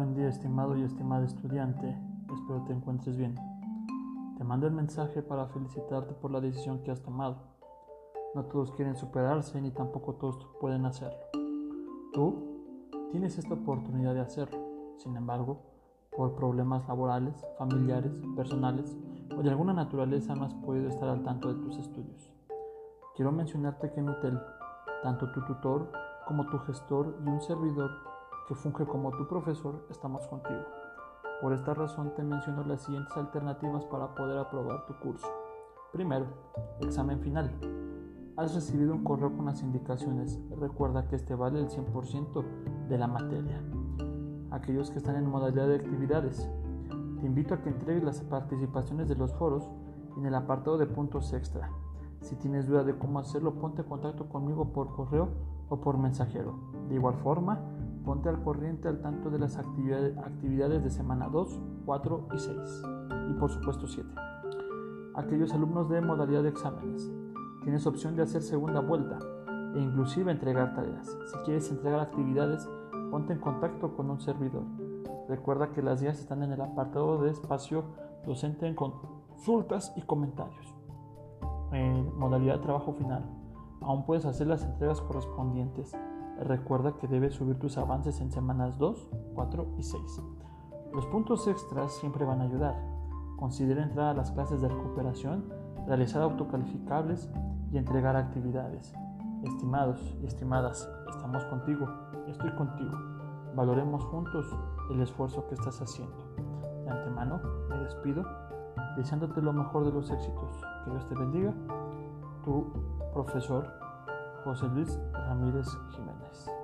Buen día, estimado y estimada estudiante. Espero te encuentres bien. Te mando el mensaje para felicitarte por la decisión que has tomado. No todos quieren superarse ni tampoco todos pueden hacerlo. Tú tienes esta oportunidad de hacerlo. Sin embargo, por problemas laborales, familiares, personales o de alguna naturaleza no has podido estar al tanto de tus estudios. Quiero mencionarte que en UTEL, tanto tu tutor como tu gestor y un servidor que funge como tu profesor estamos contigo. Por esta razón te menciono las siguientes alternativas para poder aprobar tu curso. Primero, examen final. Has recibido un correo con las indicaciones. Recuerda que este vale el 100% de la materia. Aquellos que están en modalidad de actividades. Te invito a que entregues las participaciones de los foros en el apartado de puntos extra. Si tienes duda de cómo hacerlo, ponte en contacto conmigo por correo o por mensajero. De igual forma, ponte al corriente al tanto de las actividades de semana 2, 4 y 6. Y por supuesto 7. Aquellos alumnos de modalidad de exámenes. Tienes opción de hacer segunda vuelta e inclusive entregar tareas. Si quieres entregar actividades, ponte en contacto con un servidor. Recuerda que las guías están en el apartado de espacio docente en consultas y comentarios. En modalidad de trabajo final, aún puedes hacer las entregas correspondientes. Recuerda que debes subir tus avances en semanas 2, 4 y 6. Los puntos extras siempre van a ayudar. Considera entrar a las clases de recuperación, realizar autocalificables y entregar actividades. Estimados y estimadas, estamos contigo, estoy contigo. Valoremos juntos el esfuerzo que estás haciendo. De antemano, me despido deseándote lo mejor de los éxitos. Que Dios te bendiga. Tu profesor José Luis Ramírez Jiménez.